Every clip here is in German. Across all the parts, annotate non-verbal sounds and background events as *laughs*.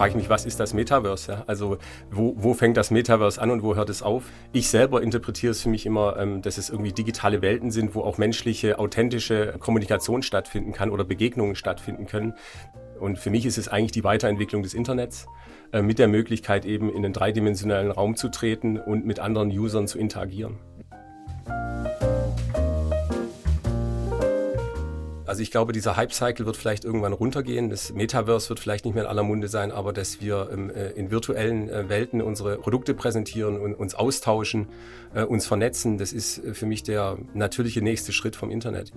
frage ich mich, was ist das Metaverse? Ja? Also wo, wo fängt das Metaverse an und wo hört es auf? Ich selber interpretiere es für mich immer, ähm, dass es irgendwie digitale Welten sind, wo auch menschliche, authentische Kommunikation stattfinden kann oder Begegnungen stattfinden können. Und für mich ist es eigentlich die Weiterentwicklung des Internets äh, mit der Möglichkeit eben in den dreidimensionalen Raum zu treten und mit anderen Usern zu interagieren. Also ich glaube, dieser Hype-Cycle wird vielleicht irgendwann runtergehen. Das Metaverse wird vielleicht nicht mehr in aller Munde sein, aber dass wir ähm, äh, in virtuellen äh, Welten unsere Produkte präsentieren und uns austauschen, äh, uns vernetzen, das ist für mich der natürliche nächste Schritt vom Internet.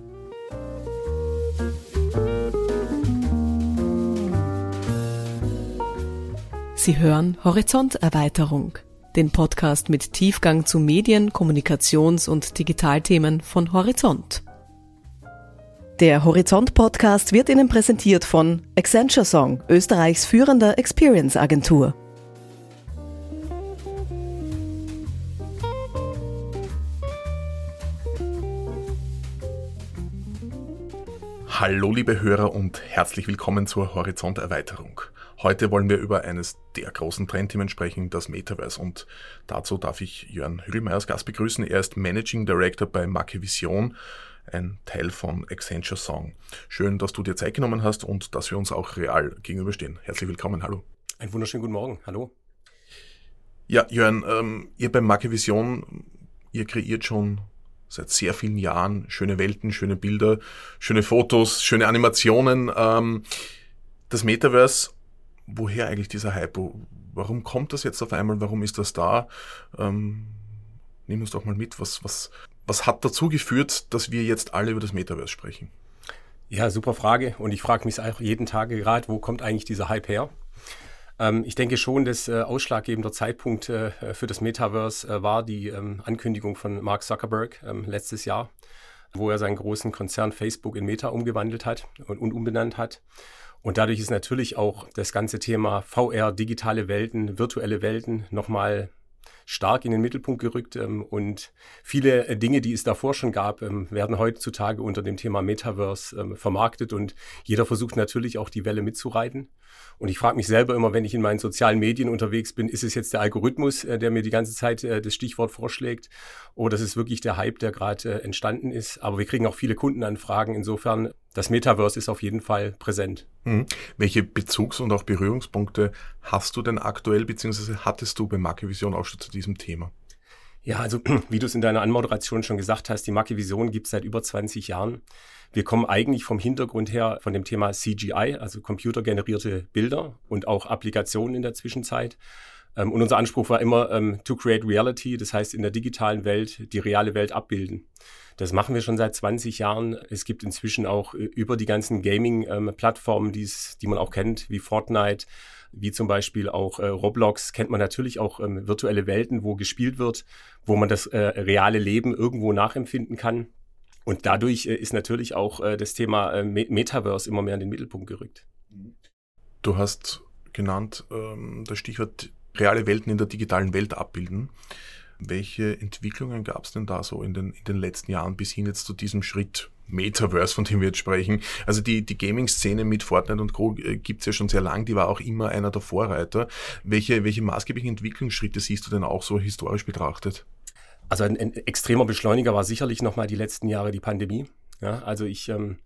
Sie hören Horizonterweiterung, den Podcast mit Tiefgang zu Medien, Kommunikations- und Digitalthemen von Horizont. Der Horizont Podcast wird Ihnen präsentiert von Accenture Song, Österreichs führender Experience Agentur. Hallo liebe Hörer und herzlich willkommen zur Horizonterweiterung. Heute wollen wir über eines der großen Trendthemen sprechen, das Metaverse. Und dazu darf ich Jörn Hügelmeier als Gast begrüßen. Er ist Managing Director bei Marke Vision ein Teil von Accenture Song. Schön, dass du dir Zeit genommen hast und dass wir uns auch real gegenüberstehen. Herzlich willkommen, hallo. Einen wunderschönen guten Morgen, hallo. Ja, Jörn, ähm, ihr beim Marke Vision, ihr kreiert schon seit sehr vielen Jahren schöne Welten, schöne Bilder, schöne Fotos, schöne Animationen. Ähm, das Metaverse, woher eigentlich dieser Hype? Warum kommt das jetzt auf einmal? Warum ist das da? Ähm, nimm uns doch mal mit. Was, was, was hat dazu geführt, dass wir jetzt alle über das Metaverse sprechen? Ja, super Frage. Und ich frage mich auch jeden Tag gerade, wo kommt eigentlich dieser Hype her? Ähm, ich denke schon, dass äh, ausschlaggebender Zeitpunkt äh, für das Metaverse äh, war die ähm, Ankündigung von Mark Zuckerberg ähm, letztes Jahr, wo er seinen großen Konzern Facebook in Meta umgewandelt hat und, und umbenannt hat. Und dadurch ist natürlich auch das ganze Thema VR, digitale Welten, virtuelle Welten nochmal stark in den Mittelpunkt gerückt ähm, und viele äh, Dinge, die es davor schon gab, ähm, werden heutzutage unter dem Thema Metaverse ähm, vermarktet und jeder versucht natürlich auch die Welle mitzureiten. Und ich frage mich selber immer, wenn ich in meinen sozialen Medien unterwegs bin, ist es jetzt der Algorithmus, äh, der mir die ganze Zeit äh, das Stichwort vorschlägt oder ist es wirklich der Hype, der gerade entstanden ist? Aber wir kriegen auch viele Kundenanfragen. Insofern, das Metaverse ist auf jeden Fall präsent. Mhm. Welche Bezugs- und auch Berührungspunkte hast du denn aktuell, beziehungsweise hattest du bei Marke Vision auch schon zu diesem Thema? Ja, also *clears throat* wie du es in deiner Anmoderation schon gesagt hast, die Marke Vision gibt es seit über 20 Jahren. Wir kommen eigentlich vom Hintergrund her von dem Thema CGI, also computergenerierte Bilder und auch Applikationen in der Zwischenzeit. Ähm, und unser Anspruch war immer ähm, to create reality, das heißt in der digitalen Welt die reale Welt abbilden. Das machen wir schon seit 20 Jahren. Es gibt inzwischen auch äh, über die ganzen Gaming-Plattformen, ähm, die man auch kennt, wie Fortnite, wie zum Beispiel auch äh, Roblox, kennt man natürlich auch ähm, virtuelle Welten, wo gespielt wird, wo man das äh, reale Leben irgendwo nachempfinden kann. Und dadurch äh, ist natürlich auch äh, das Thema äh, Metaverse immer mehr in den Mittelpunkt gerückt. Du hast genannt ähm, das Stichwort reale Welten in der digitalen Welt abbilden. Welche Entwicklungen gab es denn da so in den, in den letzten Jahren bis hin jetzt zu diesem Schritt Metaverse, von dem wir jetzt sprechen? Also die, die Gaming-Szene mit Fortnite und Co. Äh, gibt's ja schon sehr lang, die war auch immer einer der Vorreiter. Welche, welche maßgeblichen Entwicklungsschritte siehst du denn auch so historisch betrachtet? Also ein, ein extremer Beschleuniger war sicherlich nochmal die letzten Jahre die Pandemie. Ja, also ich ähm,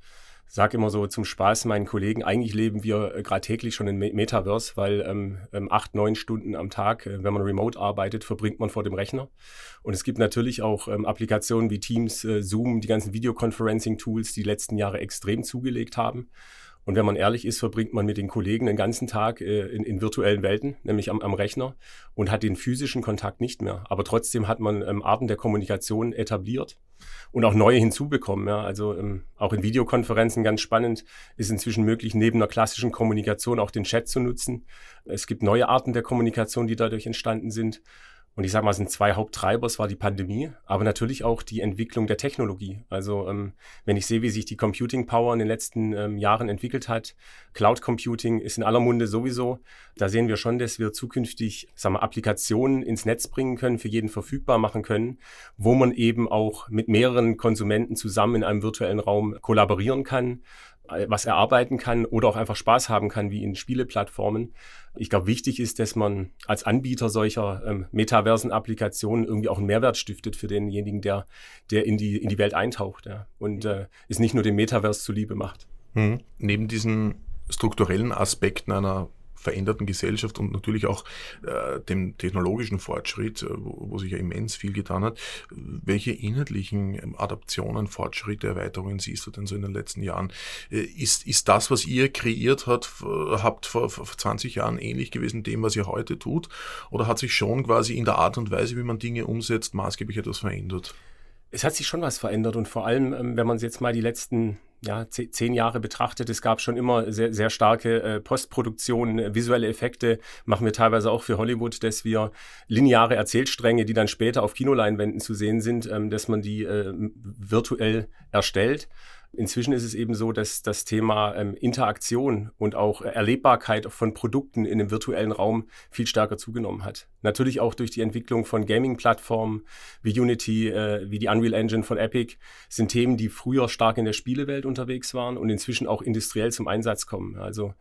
sage immer so zum Spaß meinen Kollegen, eigentlich leben wir äh, gerade täglich schon in Metaverse, weil ähm, ähm, acht, neun Stunden am Tag, äh, wenn man remote arbeitet, verbringt man vor dem Rechner. Und es gibt natürlich auch ähm, Applikationen wie Teams, äh, Zoom, die ganzen Videoconferencing-Tools, die letzten Jahre extrem zugelegt haben. Und wenn man ehrlich ist, verbringt man mit den Kollegen den ganzen Tag äh, in, in, virtuellen Welten, nämlich am, am, Rechner und hat den physischen Kontakt nicht mehr. Aber trotzdem hat man ähm, Arten der Kommunikation etabliert und auch neue hinzubekommen. Ja. Also ähm, auch in Videokonferenzen ganz spannend ist inzwischen möglich, neben einer klassischen Kommunikation auch den Chat zu nutzen. Es gibt neue Arten der Kommunikation, die dadurch entstanden sind. Und ich sage mal, es sind zwei Haupttreiber. Es war die Pandemie, aber natürlich auch die Entwicklung der Technologie. Also ähm, wenn ich sehe, wie sich die Computing Power in den letzten ähm, Jahren entwickelt hat, Cloud Computing ist in aller Munde sowieso. Da sehen wir schon, dass wir zukünftig sagen wir, Applikationen ins Netz bringen können, für jeden verfügbar machen können, wo man eben auch mit mehreren Konsumenten zusammen in einem virtuellen Raum kollaborieren kann was erarbeiten kann oder auch einfach Spaß haben kann, wie in Spieleplattformen. Ich glaube, wichtig ist, dass man als Anbieter solcher ähm, metaversen Applikationen irgendwie auch einen Mehrwert stiftet für denjenigen, der, der in, die, in die Welt eintaucht ja, und äh, es nicht nur dem Metaverse zuliebe macht. Mhm. Neben diesen strukturellen Aspekten einer veränderten Gesellschaft und natürlich auch äh, dem technologischen Fortschritt, äh, wo, wo, sich ja immens viel getan hat. Welche inhaltlichen ähm, Adaptionen, Fortschritte, Erweiterungen siehst du denn so in den letzten Jahren? Äh, ist, ist das, was ihr kreiert hat, habt vor, vor 20 Jahren ähnlich gewesen dem, was ihr heute tut? Oder hat sich schon quasi in der Art und Weise, wie man Dinge umsetzt, maßgeblich etwas verändert? Es hat sich schon was verändert und vor allem, ähm, wenn man jetzt mal die letzten ja, zehn Jahre betrachtet, es gab schon immer sehr, sehr starke äh, Postproduktionen, äh, visuelle Effekte machen wir teilweise auch für Hollywood, dass wir lineare Erzählstränge, die dann später auf Kinoleinwänden zu sehen sind, ähm, dass man die äh, virtuell erstellt. Inzwischen ist es eben so, dass das Thema ähm, Interaktion und auch Erlebbarkeit von Produkten in dem virtuellen Raum viel stärker zugenommen hat. Natürlich auch durch die Entwicklung von Gaming-Plattformen wie Unity, äh, wie die Unreal Engine von Epic, sind Themen, die früher stark in der Spielewelt unterwegs waren und inzwischen auch industriell zum Einsatz kommen. Also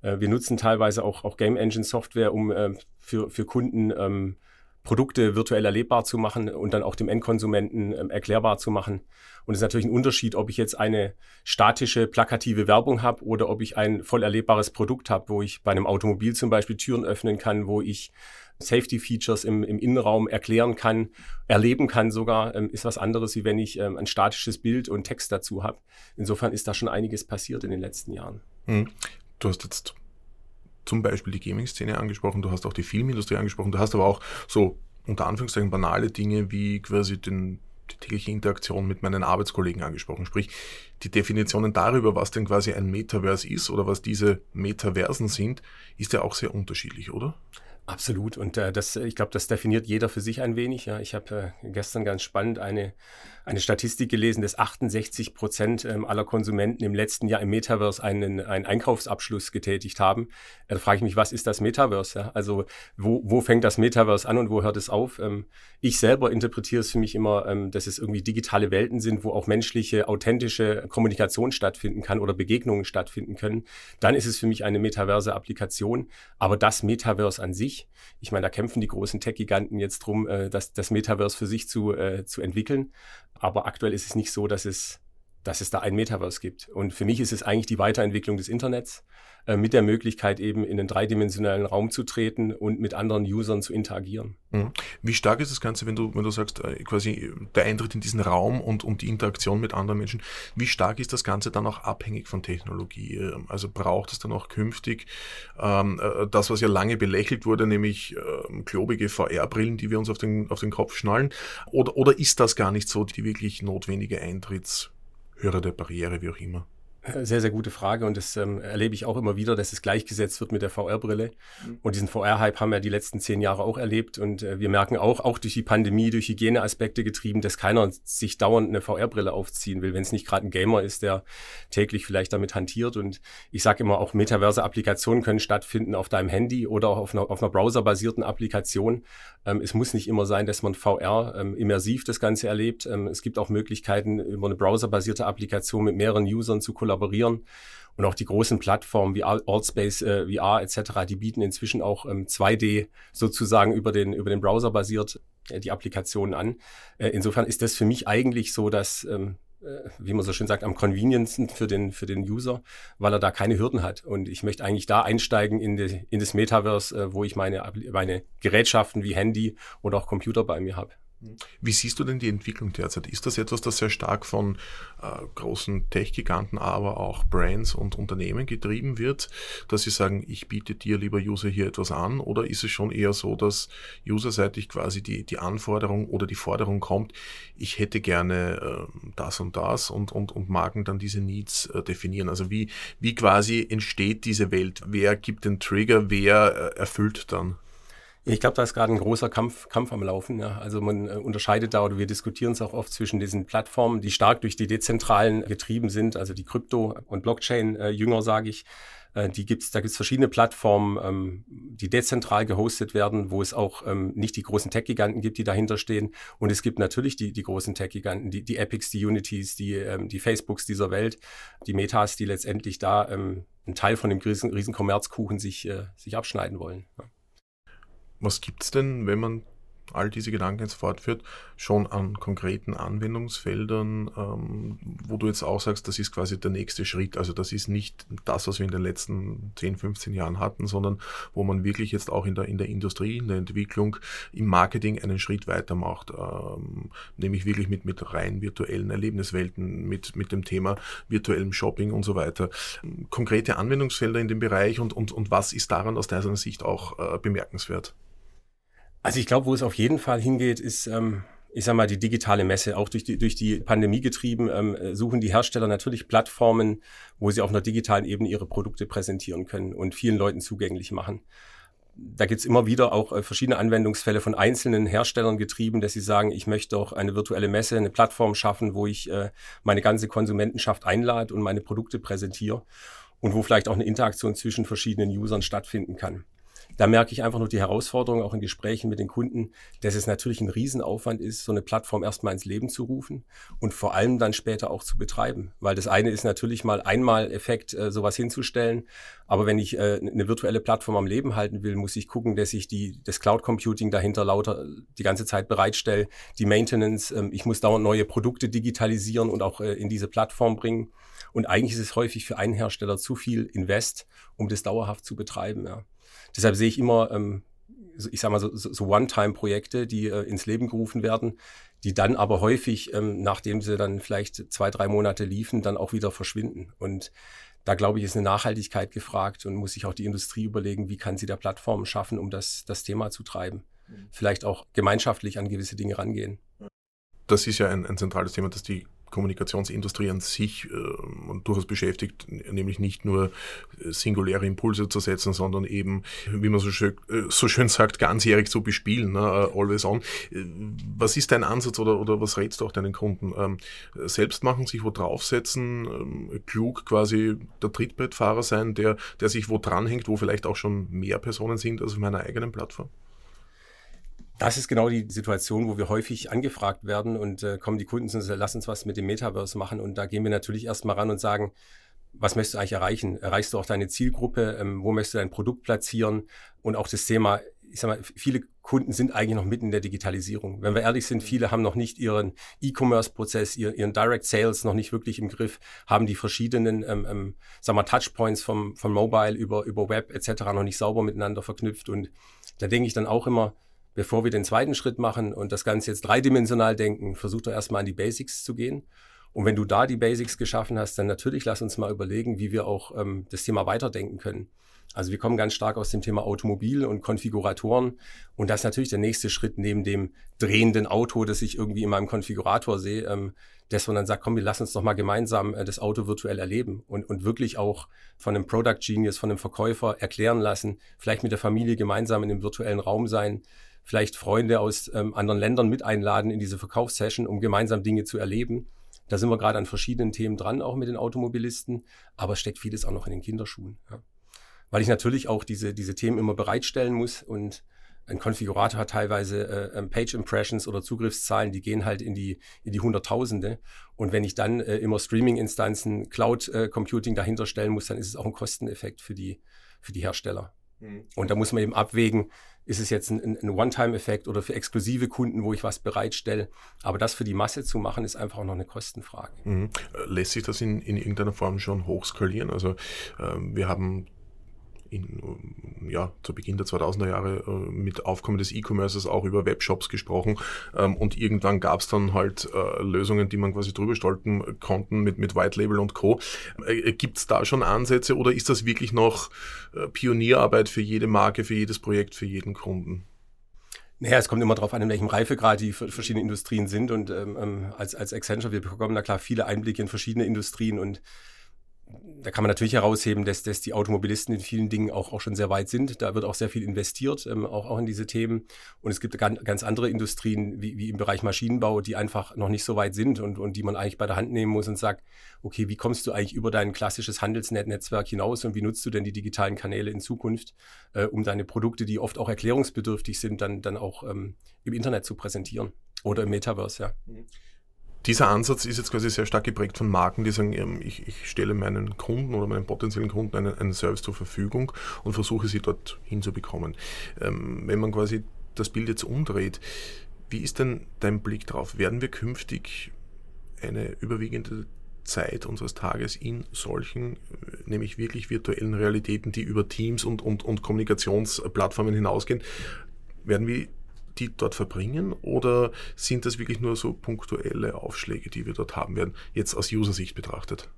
äh, wir nutzen teilweise auch, auch Game Engine Software, um äh, für, für Kunden ähm, Produkte virtuell erlebbar zu machen und dann auch dem Endkonsumenten ähm, erklärbar zu machen. Und es ist natürlich ein Unterschied, ob ich jetzt eine statische, plakative Werbung habe oder ob ich ein voll erlebbares Produkt habe, wo ich bei einem Automobil zum Beispiel Türen öffnen kann, wo ich Safety Features im, im Innenraum erklären kann, erleben kann sogar, ähm, ist was anderes, wie wenn ich ähm, ein statisches Bild und Text dazu habe. Insofern ist da schon einiges passiert in den letzten Jahren. Hm. Du hast jetzt zum Beispiel die Gaming-Szene angesprochen, du hast auch die Filmindustrie angesprochen, du hast aber auch so unter Anführungszeichen banale Dinge wie quasi den, die tägliche Interaktion mit meinen Arbeitskollegen angesprochen. Sprich, die Definitionen darüber, was denn quasi ein Metaverse ist oder was diese Metaversen sind, ist ja auch sehr unterschiedlich, oder? Absolut. Und äh, das, ich glaube, das definiert jeder für sich ein wenig. Ja, ich habe äh, gestern ganz spannend eine eine Statistik gelesen, dass 68 Prozent ähm, aller Konsumenten im letzten Jahr im Metaverse einen, einen Einkaufsabschluss getätigt haben. Da frage ich mich, was ist das Metaverse? Also wo, wo fängt das Metaverse an und wo hört es auf? Ähm, ich selber interpretiere es für mich immer, ähm, dass es irgendwie digitale Welten sind, wo auch menschliche, authentische Kommunikation stattfinden kann oder Begegnungen stattfinden können. Dann ist es für mich eine metaverse Applikation. Aber das Metaverse an sich, ich meine, da kämpfen die großen Tech-Giganten jetzt drum, äh, das, das Metaverse für sich zu, äh, zu entwickeln. Aber aktuell ist es nicht so, dass es, dass es da ein Metaverse gibt. Und für mich ist es eigentlich die Weiterentwicklung des Internets äh, mit der Möglichkeit, eben in den dreidimensionalen Raum zu treten und mit anderen Usern zu interagieren. Mhm. Wie stark ist das Ganze, wenn du, wenn du sagst, äh, quasi der Eintritt in diesen Raum und, und die Interaktion mit anderen Menschen, wie stark ist das Ganze dann auch abhängig von Technologie? Ähm, also braucht es dann auch künftig ähm, äh, das, was ja lange belächelt wurde, nämlich ähm, klobige VR-Brillen, die wir uns auf den, auf den Kopf schnallen? Oder, oder ist das gar nicht so die wirklich notwendige Eintrittshürde, Barriere, wie auch immer? Sehr, sehr gute Frage und das ähm, erlebe ich auch immer wieder, dass es gleichgesetzt wird mit der VR-Brille. Mhm. Und diesen VR-Hype haben wir die letzten zehn Jahre auch erlebt und äh, wir merken auch, auch durch die Pandemie, durch Hygieneaspekte getrieben, dass keiner sich dauernd eine VR-Brille aufziehen will, wenn es nicht gerade ein Gamer ist, der täglich vielleicht damit hantiert. Und ich sage immer, auch metaverse Applikationen können stattfinden auf deinem Handy oder auch auf einer, auf einer browserbasierten Applikation. Ähm, es muss nicht immer sein, dass man VR ähm, immersiv das Ganze erlebt. Ähm, es gibt auch Möglichkeiten, über eine browserbasierte Applikation mit mehreren Usern zu kollaborieren kollaborieren. Und auch die großen Plattformen wie Allspace äh, VR etc., die bieten inzwischen auch ähm, 2D sozusagen über den, über den Browser basiert äh, die Applikationen an. Äh, insofern ist das für mich eigentlich so, dass ähm, äh, wie man so schön sagt, am conveniencesten für den, für den User, weil er da keine Hürden hat. Und ich möchte eigentlich da einsteigen in, die, in das Metaverse, äh, wo ich meine, meine Gerätschaften wie Handy oder auch Computer bei mir habe. Wie siehst du denn die Entwicklung derzeit? Ist das etwas, das sehr stark von äh, großen Tech-Giganten, aber auch Brands und Unternehmen getrieben wird, dass sie sagen, ich biete dir, lieber User, hier etwas an? Oder ist es schon eher so, dass userseitig quasi die, die Anforderung oder die Forderung kommt, ich hätte gerne äh, das und das und, und, und Marken dann diese Needs äh, definieren? Also wie, wie quasi entsteht diese Welt? Wer gibt den Trigger? Wer äh, erfüllt dann? Ich glaube, da ist gerade ein großer Kampf, Kampf am Laufen. Ja. Also man äh, unterscheidet da oder wir diskutieren es auch oft zwischen diesen Plattformen, die stark durch die dezentralen getrieben sind, also die Krypto- und Blockchain-Jünger, äh, sage ich. Äh, die gibt's, da gibt's verschiedene Plattformen, ähm, die dezentral gehostet werden, wo es auch ähm, nicht die großen Tech-Giganten gibt, die dahinter stehen. Und es gibt natürlich die, die großen Tech-Giganten, die, die Epics, die Unities, die, ähm, die Facebooks dieser Welt, die Metas, die letztendlich da ähm, einen Teil von dem riesen, riesen Kommerzkuchen sich, sich abschneiden wollen. Ja. Was gibt es denn, wenn man all diese Gedanken jetzt fortführt, schon an konkreten Anwendungsfeldern, ähm, wo du jetzt auch sagst, das ist quasi der nächste Schritt. Also das ist nicht das, was wir in den letzten 10, 15 Jahren hatten, sondern wo man wirklich jetzt auch in der, in der Industrie, in der Entwicklung, im Marketing einen Schritt weitermacht, ähm, nämlich wirklich mit, mit rein virtuellen Erlebniswelten, mit, mit dem Thema virtuellem Shopping und so weiter. Konkrete Anwendungsfelder in dem Bereich und, und, und was ist daran aus deiner Sicht auch äh, bemerkenswert? Also ich glaube, wo es auf jeden Fall hingeht, ist, ähm, ich sag mal, die digitale Messe. Auch durch die, durch die Pandemie getrieben, ähm, suchen die Hersteller natürlich Plattformen, wo sie auf einer digitalen Ebene ihre Produkte präsentieren können und vielen Leuten zugänglich machen. Da gibt's immer wieder auch äh, verschiedene Anwendungsfälle von einzelnen Herstellern getrieben, dass sie sagen, ich möchte auch eine virtuelle Messe, eine Plattform schaffen, wo ich äh, meine ganze Konsumentenschaft einlade und meine Produkte präsentiere und wo vielleicht auch eine Interaktion zwischen verschiedenen Usern stattfinden kann da merke ich einfach nur die Herausforderung, auch in Gesprächen mit den Kunden, dass es natürlich ein Riesenaufwand ist, so eine Plattform erstmal ins Leben zu rufen und vor allem dann später auch zu betreiben. Weil das eine ist natürlich mal einmal Effekt, äh, sowas hinzustellen. Aber wenn ich äh, eine virtuelle Plattform am Leben halten will, muss ich gucken, dass ich die, das Cloud Computing dahinter lauter die ganze Zeit bereitstelle, die Maintenance, äh, ich muss dauernd neue Produkte digitalisieren und auch äh, in diese Plattform bringen. Und eigentlich ist es häufig für einen Hersteller zu viel Invest, um das dauerhaft zu betreiben. Ja. Deshalb sehe ich immer, ähm, ich sage mal, so, so One-Time-Projekte, die äh, ins Leben gerufen werden, die dann aber häufig, ähm, nachdem sie dann vielleicht zwei, drei Monate liefen, dann auch wieder verschwinden. Und da glaube ich, ist eine Nachhaltigkeit gefragt und muss sich auch die Industrie überlegen, wie kann sie da Plattformen schaffen, um das, das Thema zu treiben. Mhm. Vielleicht auch gemeinschaftlich an gewisse Dinge rangehen. Das ist ja ein, ein zentrales Thema, dass die Kommunikationsindustrie an sich äh, durchaus beschäftigt, nämlich nicht nur äh, singuläre Impulse zu setzen, sondern eben, wie man so schön, äh, so schön sagt, ganzjährig zu bespielen, ne? Äh, always on. Was ist dein Ansatz oder, oder was rätst du auch deinen Kunden? Ähm, selbst machen, sich wo draufsetzen, ähm, klug quasi der Trittbrettfahrer sein, der, der sich wo dranhängt, wo vielleicht auch schon mehr Personen sind als auf meiner eigenen Plattform? Das ist genau die Situation, wo wir häufig angefragt werden und äh, kommen die Kunden und sagen, lass uns was mit dem Metaverse machen. Und da gehen wir natürlich erstmal ran und sagen, was möchtest du eigentlich erreichen? Erreichst du auch deine Zielgruppe? Ähm, wo möchtest du dein Produkt platzieren? Und auch das Thema, ich sag mal, viele Kunden sind eigentlich noch mitten in der Digitalisierung. Wenn wir ehrlich sind, viele haben noch nicht ihren E-Commerce-Prozess, ihren, ihren Direct Sales noch nicht wirklich im Griff, haben die verschiedenen, ähm, ähm, sag mal, Touchpoints vom, vom Mobile über, über Web etc. noch nicht sauber miteinander verknüpft. Und da denke ich dann auch immer, bevor wir den zweiten Schritt machen und das Ganze jetzt dreidimensional denken, versuch doch erstmal an die Basics zu gehen. Und wenn du da die Basics geschaffen hast, dann natürlich lass uns mal überlegen, wie wir auch ähm, das Thema weiterdenken können. Also wir kommen ganz stark aus dem Thema Automobil und Konfiguratoren. Und das ist natürlich der nächste Schritt neben dem drehenden Auto, das ich irgendwie in meinem Konfigurator sehe, ähm, dass man dann sagt, komm, wir lassen uns doch mal gemeinsam äh, das Auto virtuell erleben und, und wirklich auch von einem Product Genius, von einem Verkäufer erklären lassen, vielleicht mit der Familie gemeinsam in einem virtuellen Raum sein, vielleicht Freunde aus ähm, anderen Ländern mit einladen in diese Verkaufssession, um gemeinsam Dinge zu erleben. Da sind wir gerade an verschiedenen Themen dran, auch mit den Automobilisten, aber steckt vieles auch noch in den Kinderschuhen. Ja. Weil ich natürlich auch diese, diese Themen immer bereitstellen muss und ein Konfigurator hat teilweise äh, ähm, Page Impressions oder Zugriffszahlen, die gehen halt in die, in die Hunderttausende. Und wenn ich dann äh, immer Streaming-Instanzen, Cloud äh, Computing dahinter stellen muss, dann ist es auch ein Kosteneffekt für die, für die Hersteller. Mhm. Und da muss man eben abwägen, ist es jetzt ein, ein One-Time-Effekt oder für exklusive Kunden, wo ich was bereitstelle. Aber das für die Masse zu machen, ist einfach auch noch eine Kostenfrage. Mhm. Lässt sich das in, in irgendeiner Form schon hochskalieren? Also äh, wir haben in, ja, zu Beginn der 2000er Jahre äh, mit Aufkommen des E-Commerces auch über Webshops gesprochen ähm, und irgendwann gab es dann halt äh, Lösungen, die man quasi drüber stolten konnten mit, mit White Label und Co. Äh, Gibt es da schon Ansätze oder ist das wirklich noch äh, Pionierarbeit für jede Marke, für jedes Projekt, für jeden Kunden? Naja, es kommt immer darauf an, in welchem Reifegrad die verschiedenen Industrien sind. Und ähm, ähm, als, als Accenture, wir bekommen da klar viele Einblicke in verschiedene Industrien und da kann man natürlich herausheben, dass, dass die Automobilisten in vielen Dingen auch, auch schon sehr weit sind. Da wird auch sehr viel investiert, ähm, auch, auch in diese Themen. Und es gibt ganz, andere Industrien, wie, wie im Bereich Maschinenbau, die einfach noch nicht so weit sind und, und die man eigentlich bei der Hand nehmen muss und sagt, okay, wie kommst du eigentlich über dein klassisches Handelsnetzwerk hinaus und wie nutzt du denn die digitalen Kanäle in Zukunft, äh, um deine Produkte, die oft auch erklärungsbedürftig sind, dann, dann auch ähm, im Internet zu präsentieren oder im Metaverse, ja. Mhm dieser Ansatz ist jetzt quasi sehr stark geprägt von Marken, die sagen, ähm, ich, ich stelle meinen Kunden oder meinen potenziellen Kunden einen, einen, Service zur Verfügung und versuche sie dort hinzubekommen. Ähm, wenn man quasi das Bild jetzt umdreht, wie ist denn dein Blick drauf? Werden wir künftig eine überwiegende Zeit unseres Tages in solchen, äh, nämlich wirklich virtuellen Realitäten, die über Teams und, und, und Kommunikationsplattformen hinausgehen, werden wir die dort verbringen oder sind das wirklich nur so punktuelle Aufschläge, die wir dort haben werden, jetzt aus User-Sicht betrachtet?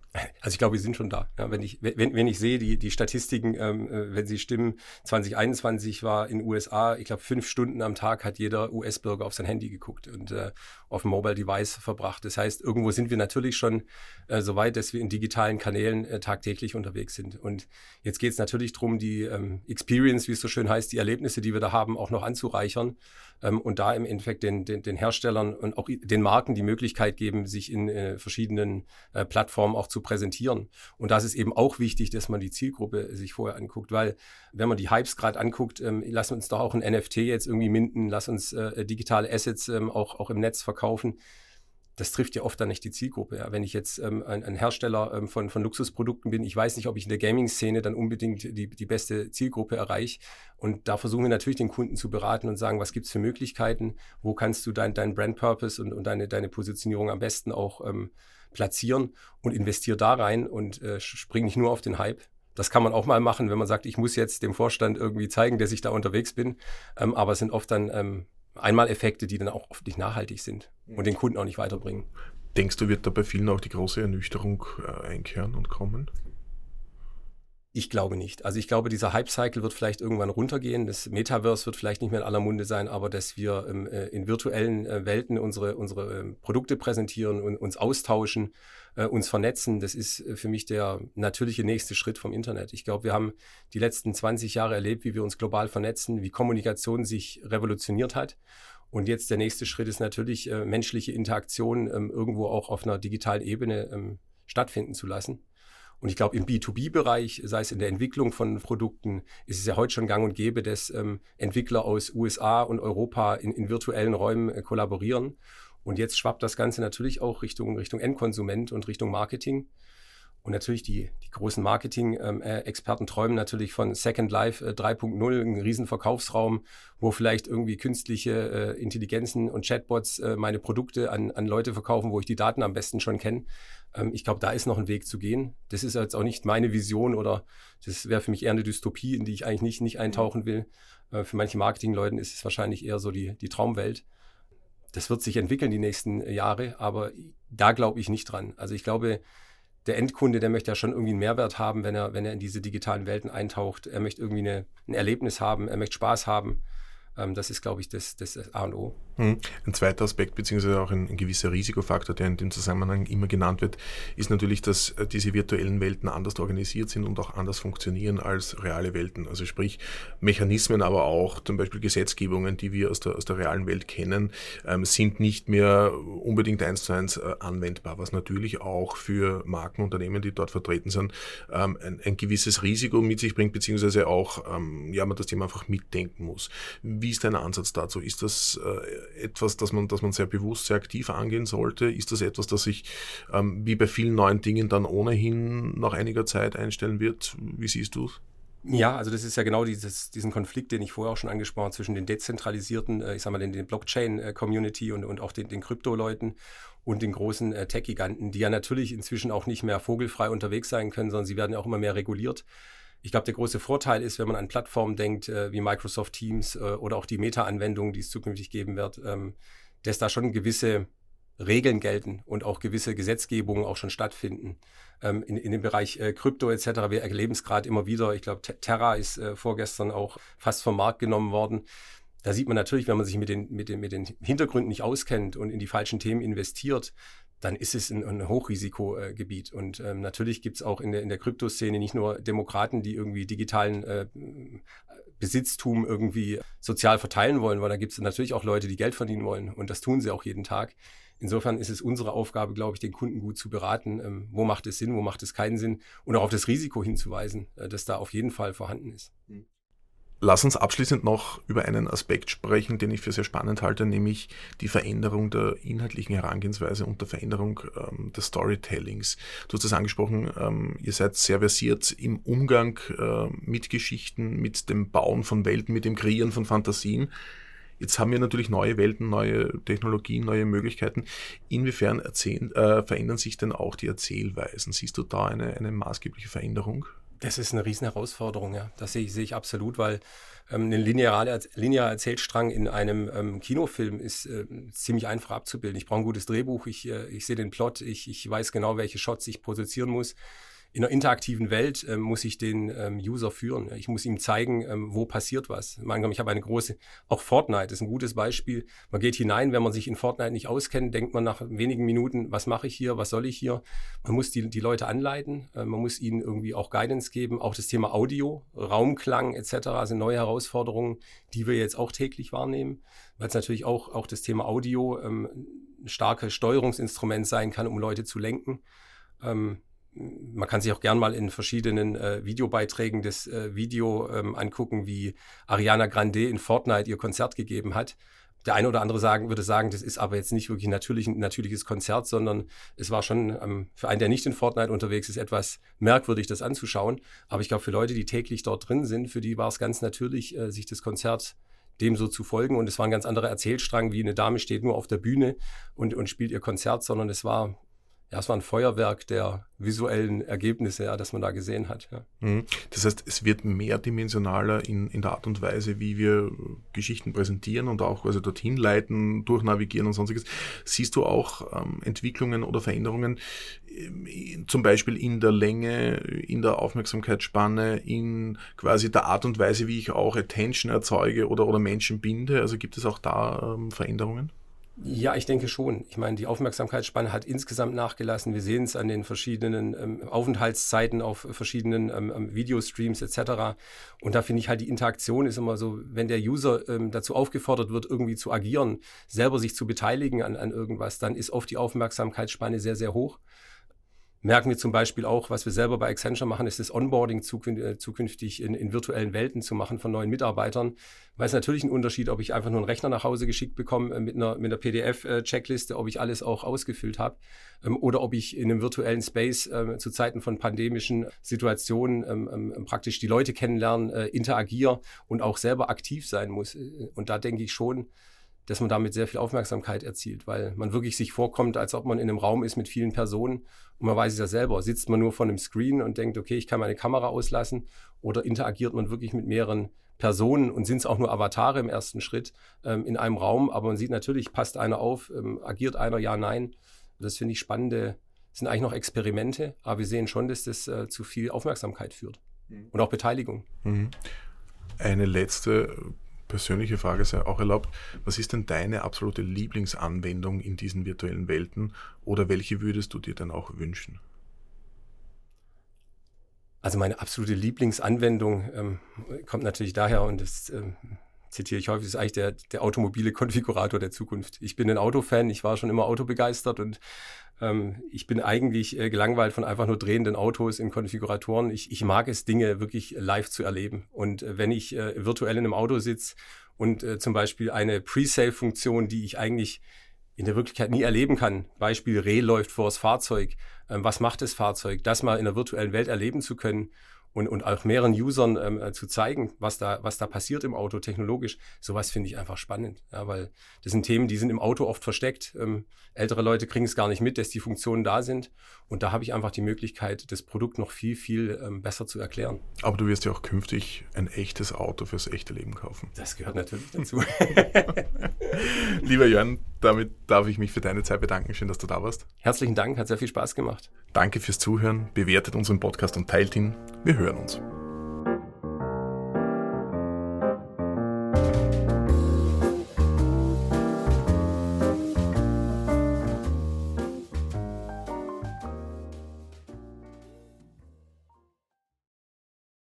Also ich glaube, wir sind schon da. Ja, wenn, ich, wenn, wenn ich sehe, die, die Statistiken, ähm, äh, wenn sie stimmen, 2021 war in den USA, ich glaube, fünf Stunden am Tag hat jeder US-Bürger auf sein Handy geguckt und äh, auf dem Mobile Device verbracht. Das heißt, irgendwo sind wir natürlich schon äh, so weit, dass wir in digitalen Kanälen äh, tagtäglich unterwegs sind. Und jetzt geht es natürlich darum, die ähm, Experience, wie es so schön heißt, die Erlebnisse, die wir da haben, auch noch anzureichern ähm, und da im Endeffekt den, den, den Herstellern und auch den Marken die Möglichkeit geben, sich in äh, verschiedenen äh, Plattformen auch zu präsentieren. Und das ist eben auch wichtig, dass man die Zielgruppe sich vorher anguckt, weil wenn man die Hypes gerade anguckt, ähm, lass uns doch auch ein NFT jetzt irgendwie minden, lass uns äh, digitale Assets ähm, auch, auch im Netz verkaufen das trifft ja oft dann nicht die Zielgruppe. Ja. Wenn ich jetzt ähm, ein, ein, Hersteller ähm, von, von Luxusprodukten bin, ich weiß nicht, ob ich in der Gaming-Szene dann unbedingt die, die beste Zielgruppe erreiche. Und da versuchen wir natürlich den Kunden zu beraten und sagen, was gibt es für Möglichkeiten, wo kannst du dein, dein Brand-Purpose und, und deine, deine Positionierung am besten auch ähm, platzieren und investier da rein und äh, spring nicht nur auf den Hype. Das kann man auch mal machen, wenn man sagt, ich muss jetzt dem Vorstand irgendwie zeigen, dass ich da unterwegs bin. Ähm, aber es sind oft dann ähm, Einmaleffekte, die dann auch oft nicht nachhaltig sind und den Kunden auch nicht weiterbringen. Denkst du, wird da bei vielen auch die große Ernüchterung äh, einkehren und kommen? Ich glaube nicht. Also ich glaube, dieser Hype-Cycle wird vielleicht irgendwann runtergehen. Das Metaverse wird vielleicht nicht mehr in aller Munde sein, aber dass wir ähm, äh, in virtuellen äh, Welten unsere, unsere äh, Produkte präsentieren und uns austauschen, äh, uns vernetzen, das ist äh, für mich der natürliche nächste Schritt vom Internet. Ich glaube, wir haben die letzten 20 Jahre erlebt, wie wir uns global vernetzen, wie Kommunikation sich revolutioniert hat. Und jetzt der nächste Schritt ist natürlich, äh, menschliche Interaktion ähm, irgendwo auch auf einer digitalen Ebene ähm, stattfinden zu lassen. Und ich glaube, im B2B-Bereich, sei es in der Entwicklung von Produkten, ist es ja heute schon gang und gäbe, dass ähm, Entwickler aus USA und Europa in, in virtuellen Räumen äh, kollaborieren. Und jetzt schwappt das Ganze natürlich auch Richtung, Richtung Endkonsument und Richtung Marketing. Und natürlich die, die großen Marketing-Experten träumen natürlich von Second Life äh, 3.0, ein riesen Verkaufsraum, wo vielleicht irgendwie künstliche äh, Intelligenzen und Chatbots äh, meine Produkte an, an Leute verkaufen, wo ich die Daten am besten schon kenne. Ähm, ich glaube, da ist noch ein Weg zu gehen. Das ist jetzt auch nicht meine Vision oder das wäre für mich eher eine Dystopie, in die ich eigentlich nicht, nicht eintauchen will. Äh, für manche Marketingleuten ist es wahrscheinlich eher so die, die Traumwelt. Das wird sich entwickeln die nächsten Jahre, aber da glaube ich nicht dran. Also ich glaube, der Endkunde, der möchte ja schon irgendwie einen Mehrwert haben, wenn er, wenn er in diese digitalen Welten eintaucht. Er möchte irgendwie eine, ein Erlebnis haben, er möchte Spaß haben. Ähm, das ist, glaube ich, das, das A und O. Hm. Ein zweiter Aspekt, beziehungsweise auch ein, ein, gewisser Risikofaktor, der in dem Zusammenhang immer genannt wird, ist natürlich, dass äh, diese virtuellen Welten anders organisiert sind und auch anders funktionieren als reale Welten. Also sprich, Mechanismen, aber auch zum Beispiel Gesetzgebungen, die wir aus der, aus der realen Welt kennen, ähm, sind nicht mehr unbedingt eins zu eins äh, anwendbar, was natürlich auch für Markenunternehmen, die dort vertreten sind, ähm, ein, ein, gewisses Risiko mit sich bringt, beziehungsweise auch, ähm, ja, man das Thema einfach mitdenken muss. Wie ist dein Ansatz dazu? Ist das äh, etwas, das man, das man sehr bewusst, sehr aktiv angehen sollte? Ist das etwas, das sich ähm, wie bei vielen neuen Dingen dann ohnehin nach einiger Zeit einstellen wird? Wie siehst du es? Ja, also das ist ja genau dieses, diesen Konflikt, den ich vorher auch schon angesprochen habe, zwischen den dezentralisierten, äh, ich sag mal, den, den Blockchain-Community und, und auch den, den Krypto-Leuten und den großen äh, Tech-Giganten, die ja natürlich inzwischen auch nicht mehr vogelfrei unterwegs sein können, sondern sie werden ja auch immer mehr reguliert. Ich glaube, der große Vorteil ist, wenn man an Plattformen denkt, äh, wie Microsoft Teams äh, oder auch die Meta-Anwendungen, die es zukünftig geben wird, ähm, dass da schon gewisse Regeln gelten und auch gewisse Gesetzgebungen auch schon stattfinden. Ähm, in, in dem Bereich äh, Krypto etc., wir erleben es gerade immer wieder. Ich glaube, Terra ist äh, vorgestern auch fast vom Markt genommen worden. Da sieht man natürlich, wenn man sich mit den, mit, den, mit den Hintergründen nicht auskennt und in die falschen Themen investiert, dann ist es ein, ein Hochrisikogebiet. Und ähm, natürlich gibt es auch in der, in der Kryptoszene nicht nur Demokraten, die irgendwie digitalen äh, Besitztum irgendwie sozial verteilen wollen, weil da gibt es natürlich auch Leute, die Geld verdienen wollen. Und das tun sie auch jeden Tag. Insofern ist es unsere Aufgabe, glaube ich, den Kunden gut zu beraten, ähm, wo macht es Sinn, wo macht es keinen Sinn und auch auf das Risiko hinzuweisen, äh, das da auf jeden Fall vorhanden ist. Mhm. Lass uns abschließend noch über einen Aspekt sprechen, den ich für sehr spannend halte, nämlich die Veränderung der inhaltlichen Herangehensweise und der Veränderung ähm, des Storytellings. Du hast es angesprochen, ähm, ihr seid sehr versiert im Umgang äh, mit Geschichten, mit dem Bauen von Welten, mit dem Kreieren von Fantasien. Jetzt haben wir natürlich neue Welten, neue Technologien, neue Möglichkeiten. Inwiefern erzählen, äh, verändern sich denn auch die Erzählweisen? Siehst du da eine, eine maßgebliche Veränderung? Das ist eine riesen Herausforderung, ja. Das sehe ich, sehe ich absolut, weil ähm, ein linearer, linearer Erzählstrang in einem ähm, Kinofilm ist äh, ziemlich einfach abzubilden. Ich brauche ein gutes Drehbuch, ich, äh, ich sehe den Plot, ich, ich weiß genau, welche Shots ich produzieren muss in einer interaktiven Welt äh, muss ich den ähm, User führen. Ich muss ihm zeigen, ähm, wo passiert was. Ich habe eine große, auch Fortnite ist ein gutes Beispiel. Man geht hinein, wenn man sich in Fortnite nicht auskennt, denkt man nach wenigen Minuten, was mache ich hier, was soll ich hier? Man muss die, die Leute anleiten, äh, man muss ihnen irgendwie auch Guidance geben. Auch das Thema Audio, Raumklang etc. sind neue Herausforderungen, die wir jetzt auch täglich wahrnehmen, weil es natürlich auch, auch das Thema Audio ähm, ein starkes Steuerungsinstrument sein kann, um Leute zu lenken. Man kann sich auch gern mal in verschiedenen äh, Videobeiträgen das äh, Video ähm, angucken, wie Ariana Grande in Fortnite ihr Konzert gegeben hat. Der eine oder andere sagen, würde sagen, das ist aber jetzt nicht wirklich natürlich, ein natürliches Konzert, sondern es war schon ähm, für einen, der nicht in Fortnite unterwegs ist, etwas merkwürdig, das anzuschauen. Aber ich glaube, für Leute, die täglich dort drin sind, für die war es ganz natürlich, äh, sich das Konzert dem so zu folgen. Und es war ein ganz anderer Erzählstrang, wie eine Dame steht nur auf der Bühne und, und spielt ihr Konzert, sondern es war ja, es war ein Feuerwerk der visuellen Ergebnisse, ja, das man da gesehen hat. Ja. Mhm. Das heißt, es wird mehrdimensionaler in, in der Art und Weise, wie wir Geschichten präsentieren und auch also dorthin leiten, durchnavigieren und sonstiges. Siehst du auch ähm, Entwicklungen oder Veränderungen, äh, zum Beispiel in der Länge, in der Aufmerksamkeitsspanne, in quasi der Art und Weise, wie ich auch Attention erzeuge oder, oder Menschen binde? Also gibt es auch da ähm, Veränderungen? Ja, ich denke schon. Ich meine, die Aufmerksamkeitsspanne hat insgesamt nachgelassen. Wir sehen es an den verschiedenen ähm, Aufenthaltszeiten auf verschiedenen ähm, ähm, Videostreams etc. Und da finde ich halt, die Interaktion ist immer so, wenn der User ähm, dazu aufgefordert wird, irgendwie zu agieren, selber sich zu beteiligen an, an irgendwas, dann ist oft die Aufmerksamkeitsspanne sehr, sehr hoch merken wir zum Beispiel auch, was wir selber bei Accenture machen, ist das Onboarding äh, zukünftig in, in, virtuellen Welten zu machen von neuen Mitarbeitern. Weil es natürlich ein Unterschied, ob ich einfach nur einen Rechner nach Hause geschickt bekomme äh, mit einer, mit einer PDF-Checkliste, ob ich alles auch ausgefüllt habe, ähm, oder ob ich in einem virtuellen Space äh, zu Zeiten von pandemischen Situationen ähm, ähm, praktisch die Leute kennenlernen, äh, interagiere und auch selber aktiv sein muss. Äh, und da denke ich schon, dass man damit sehr viel Aufmerksamkeit erzielt, weil man wirklich sich vorkommt, als ob man in einem Raum ist mit vielen Personen und man weiß es ja selber. Sitzt man nur vor einem Screen und denkt, okay, ich kann meine Kamera auslassen oder interagiert man wirklich mit mehreren Personen und sind es auch nur Avatare im ersten Schritt ähm, in einem Raum, aber man sieht natürlich, passt einer auf, ähm, agiert einer, ja, nein. Das finde ich spannende, das sind eigentlich noch Experimente, aber wir sehen schon, dass das äh, zu viel Aufmerksamkeit führt mhm. und auch Beteiligung. Mhm. Eine letzte persönliche Frage sei auch erlaubt. Was ist denn deine absolute Lieblingsanwendung in diesen virtuellen Welten oder welche würdest du dir dann auch wünschen? Also meine absolute Lieblingsanwendung ähm, kommt natürlich daher und das ähm, zitiere ich häufig, ist eigentlich der, der automobile Konfigurator der Zukunft. Ich bin ein Autofan, ich war schon immer autobegeistert und ähm, ich bin eigentlich äh, gelangweilt von einfach nur drehenden Autos in Konfiguratoren. Ich, ich mag es, Dinge wirklich live zu erleben. Und äh, wenn ich äh, virtuell in einem Auto sitze und äh, zum Beispiel eine Pre-Save-Funktion, die ich eigentlich in der Wirklichkeit nie erleben kann. Beispiel Reh läuft vor das Fahrzeug. Ähm, was macht das Fahrzeug? Das mal in der virtuellen Welt erleben zu können und, und auch mehreren Usern ähm, äh, zu zeigen, was da, was da passiert im Auto technologisch, sowas finde ich einfach spannend. Ja, weil das sind Themen, die sind im Auto oft versteckt. Ähm, ältere Leute kriegen es gar nicht mit, dass die Funktionen da sind. Und da habe ich einfach die Möglichkeit, das Produkt noch viel, viel ähm, besser zu erklären. Aber du wirst ja auch künftig ein echtes Auto fürs echte Leben kaufen. Das gehört natürlich dazu. *laughs* *laughs* Lieber Jörn, damit darf ich mich für deine Zeit bedanken. Schön, dass du da warst. Herzlichen Dank, hat sehr viel Spaß gemacht. Danke fürs Zuhören. Bewertet unseren Podcast und teilt ihn. Wir hören uns.